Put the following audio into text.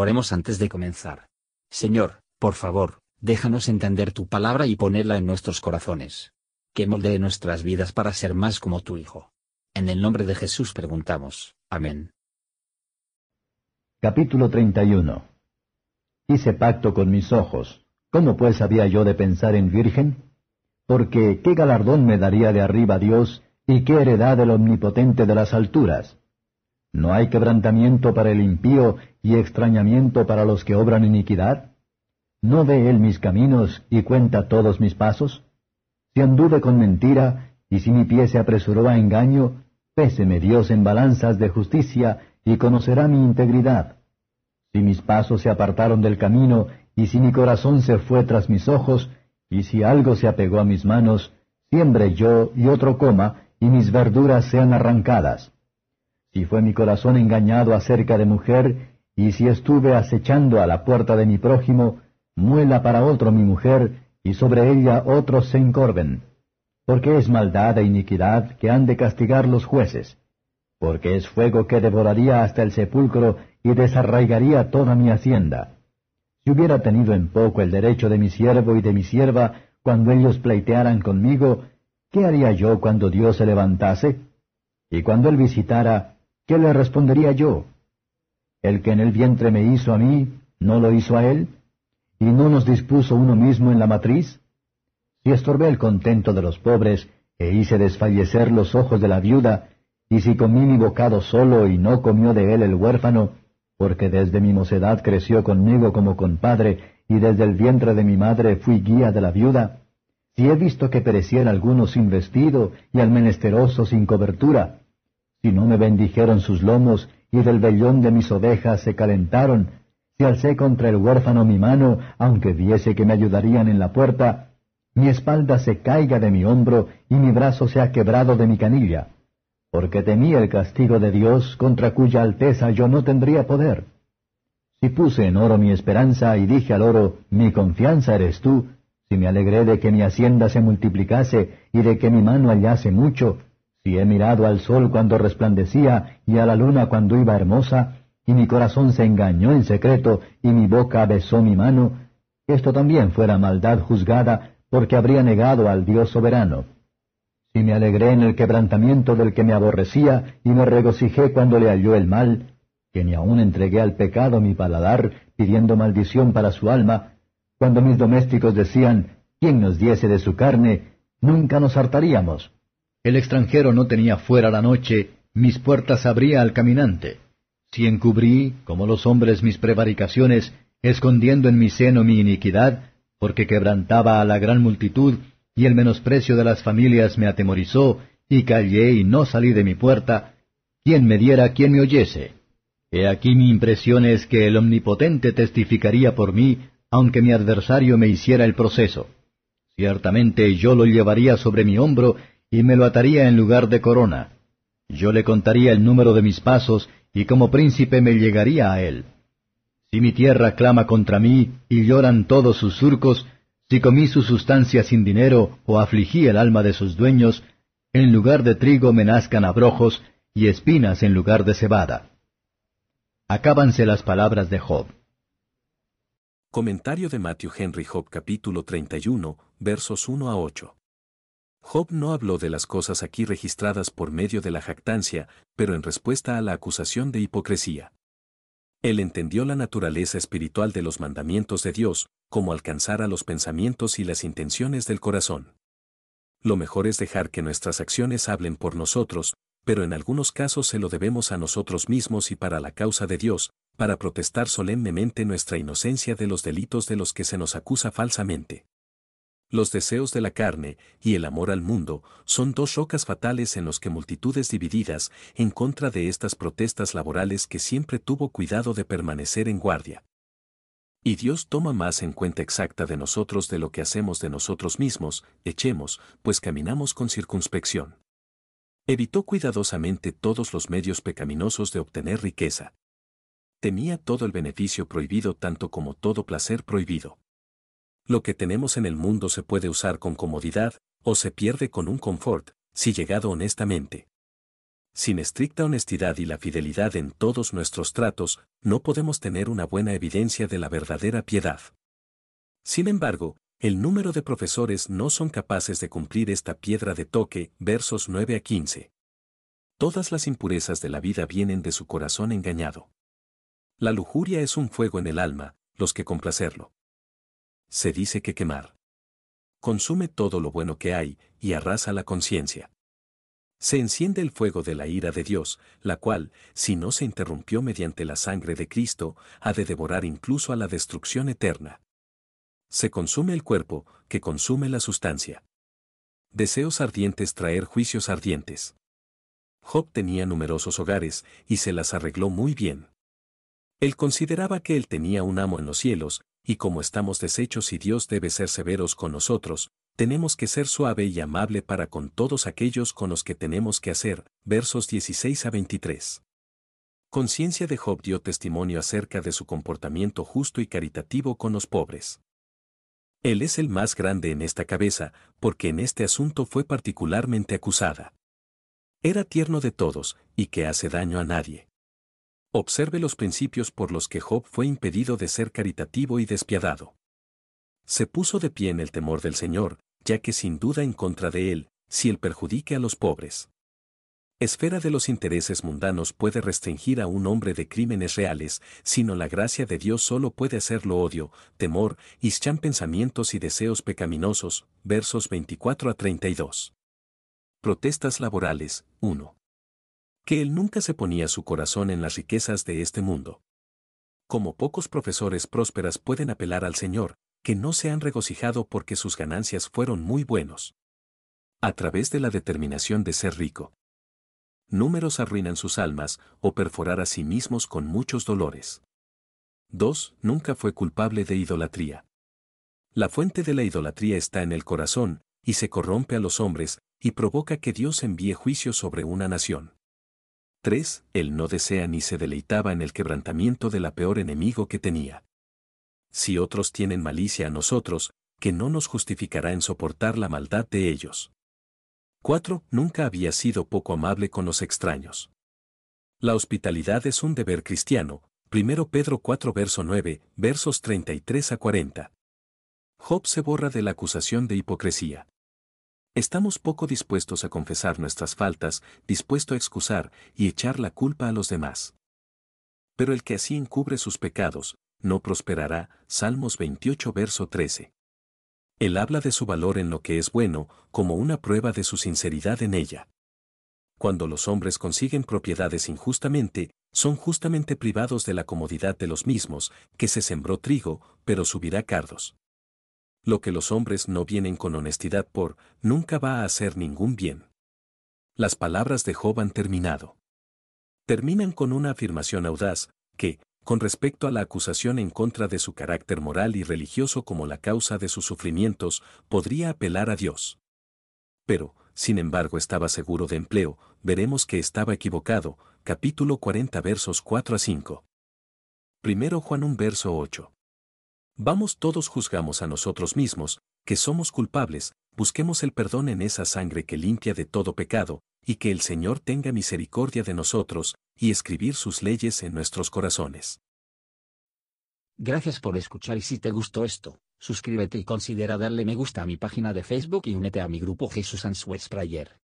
Oremos antes de comenzar. Señor, por favor, déjanos entender tu palabra y ponerla en nuestros corazones. Que moldee nuestras vidas para ser más como tu Hijo. En el nombre de Jesús preguntamos. Amén. Capítulo 31 Hice pacto con mis ojos. ¿Cómo pues había yo de pensar en virgen? Porque ¿qué galardón me daría de arriba Dios y qué heredad del omnipotente de las alturas? ¿No hay quebrantamiento para el impío y extrañamiento para los que obran iniquidad? ¿No ve él mis caminos y cuenta todos mis pasos? Si anduve con mentira, y si mi pie se apresuró a engaño, péseme Dios en balanzas de justicia, y conocerá mi integridad. Si mis pasos se apartaron del camino, y si mi corazón se fue tras mis ojos, y si algo se apegó a mis manos, siembre yo y otro coma, y mis verduras sean arrancadas. Si fue mi corazón engañado acerca de mujer, y si estuve acechando a la puerta de mi prójimo, muela para otro mi mujer, y sobre ella otros se encorven. Porque es maldad e iniquidad que han de castigar los jueces. Porque es fuego que devoraría hasta el sepulcro y desarraigaría toda mi hacienda. Si hubiera tenido en poco el derecho de mi siervo y de mi sierva cuando ellos pleitearan conmigo, ¿qué haría yo cuando Dios se levantase? Y cuando él visitara, ¿qué le respondería yo? El que en el vientre me hizo a mí, ¿no lo hizo a él? ¿Y no nos dispuso uno mismo en la matriz? Si estorbé el contento de los pobres, e hice desfallecer los ojos de la viuda, y si comí mi bocado solo y no comió de él el huérfano, porque desde mi mocedad creció conmigo como compadre, y desde el vientre de mi madre fui guía de la viuda, si he visto que pereciera alguno sin vestido y al menesteroso sin cobertura, si no me bendijeron sus lomos, y del vellón de mis ovejas se calentaron, si alcé contra el huérfano mi mano, aunque viese que me ayudarían en la puerta, mi espalda se caiga de mi hombro, y mi brazo se ha quebrado de mi canilla, porque temí el castigo de Dios, contra cuya alteza yo no tendría poder. Si puse en oro mi esperanza, y dije al oro, mi confianza eres tú, si me alegré de que mi hacienda se multiplicase, y de que mi mano hallase mucho, si he mirado al sol cuando resplandecía y a la luna cuando iba hermosa, y mi corazón se engañó en secreto y mi boca besó mi mano, esto también fuera maldad juzgada, porque habría negado al Dios soberano. Si me alegré en el quebrantamiento del que me aborrecía, y me regocijé cuando le halló el mal, que ni aun entregué al pecado mi paladar, pidiendo maldición para su alma, cuando mis domésticos decían, ¿quién nos diese de su carne? Nunca nos hartaríamos. El extranjero no tenía fuera la noche, mis puertas abría al caminante. Si encubrí, como los hombres, mis prevaricaciones, escondiendo en mi seno mi iniquidad, porque quebrantaba a la gran multitud, y el menosprecio de las familias me atemorizó, y callé y no salí de mi puerta, ¿quién me diera quien me oyese? He aquí mi impresión es que el Omnipotente testificaría por mí, aunque mi adversario me hiciera el proceso. Ciertamente yo lo llevaría sobre mi hombro, y me lo ataría en lugar de corona. Yo le contaría el número de mis pasos, y como príncipe me llegaría a él. Si mi tierra clama contra mí, y lloran todos sus surcos, si comí su sustancia sin dinero, o afligí el alma de sus dueños, en lugar de trigo me nazcan abrojos, y espinas en lugar de cebada. Acábanse las palabras de Job. Comentario de Matthew Henry Job capítulo 31, versos 1 a 8. Job no habló de las cosas aquí registradas por medio de la jactancia, pero en respuesta a la acusación de hipocresía. Él entendió la naturaleza espiritual de los mandamientos de Dios, como alcanzar a los pensamientos y las intenciones del corazón. Lo mejor es dejar que nuestras acciones hablen por nosotros, pero en algunos casos se lo debemos a nosotros mismos y para la causa de Dios, para protestar solemnemente nuestra inocencia de los delitos de los que se nos acusa falsamente. Los deseos de la carne y el amor al mundo son dos rocas fatales en los que multitudes divididas en contra de estas protestas laborales que siempre tuvo cuidado de permanecer en guardia. Y Dios toma más en cuenta exacta de nosotros de lo que hacemos de nosotros mismos, echemos, pues caminamos con circunspección. Evitó cuidadosamente todos los medios pecaminosos de obtener riqueza. Temía todo el beneficio prohibido tanto como todo placer prohibido. Lo que tenemos en el mundo se puede usar con comodidad, o se pierde con un confort, si llegado honestamente. Sin estricta honestidad y la fidelidad en todos nuestros tratos, no podemos tener una buena evidencia de la verdadera piedad. Sin embargo, el número de profesores no son capaces de cumplir esta piedra de toque, versos 9 a 15. Todas las impurezas de la vida vienen de su corazón engañado. La lujuria es un fuego en el alma, los que complacerlo. Se dice que quemar. Consume todo lo bueno que hay, y arrasa la conciencia se enciende el fuego de la ira de Dios, la cual, si no se interrumpió mediante la sangre de Cristo, ha de devorar incluso a la destrucción eterna. Se consume el cuerpo, que consume la sustancia. Deseos ardientes traer juicios ardientes. Job tenía numerosos hogares, y se las arregló muy bien. Él consideraba que él tenía un amo en los cielos, y como estamos deshechos y Dios debe ser severos con nosotros, tenemos que ser suave y amable para con todos aquellos con los que tenemos que hacer. Versos 16 a 23. Conciencia de Job dio testimonio acerca de su comportamiento justo y caritativo con los pobres. Él es el más grande en esta cabeza, porque en este asunto fue particularmente acusada. Era tierno de todos, y que hace daño a nadie. Observe los principios por los que Job fue impedido de ser caritativo y despiadado. Se puso de pie en el temor del Señor, ya que sin duda en contra de él, si él perjudique a los pobres. Esfera de los intereses mundanos puede restringir a un hombre de crímenes reales, sino la gracia de Dios solo puede hacerlo odio, temor, ischan pensamientos y deseos pecaminosos, versos 24 a 32. Protestas laborales, 1. Que él nunca se ponía su corazón en las riquezas de este mundo. Como pocos profesores prósperas pueden apelar al Señor, que no se han regocijado porque sus ganancias fueron muy buenos. A través de la determinación de ser rico. Números arruinan sus almas o perforar a sí mismos con muchos dolores. 2. Nunca fue culpable de idolatría. La fuente de la idolatría está en el corazón, y se corrompe a los hombres, y provoca que Dios envíe juicio sobre una nación. 3. Él no desea ni se deleitaba en el quebrantamiento de la peor enemigo que tenía si otros tienen malicia a nosotros, que no nos justificará en soportar la maldad de ellos. 4. Nunca había sido poco amable con los extraños. La hospitalidad es un deber cristiano. 1 Pedro 4 verso 9, versos 33 a 40. Job se borra de la acusación de hipocresía. Estamos poco dispuestos a confesar nuestras faltas, dispuesto a excusar y echar la culpa a los demás. Pero el que así encubre sus pecados, no prosperará. Salmos 28 verso 13. Él habla de su valor en lo que es bueno, como una prueba de su sinceridad en ella. Cuando los hombres consiguen propiedades injustamente, son justamente privados de la comodidad de los mismos, que se sembró trigo, pero subirá cardos. Lo que los hombres no vienen con honestidad por, nunca va a hacer ningún bien. Las palabras de Job han terminado. Terminan con una afirmación audaz, que, con respecto a la acusación en contra de su carácter moral y religioso como la causa de sus sufrimientos, podría apelar a Dios. Pero, sin embargo, estaba seguro de empleo, veremos que estaba equivocado, capítulo 40 versos 4 a 5. Primero Juan 1 verso 8. Vamos todos juzgamos a nosotros mismos, que somos culpables, busquemos el perdón en esa sangre que limpia de todo pecado, y que el Señor tenga misericordia de nosotros, y escribir sus leyes en nuestros corazones. Gracias por escuchar y si te gustó esto, suscríbete y considera darle me gusta a mi página de Facebook y únete a mi grupo Jesús Answers Prayer.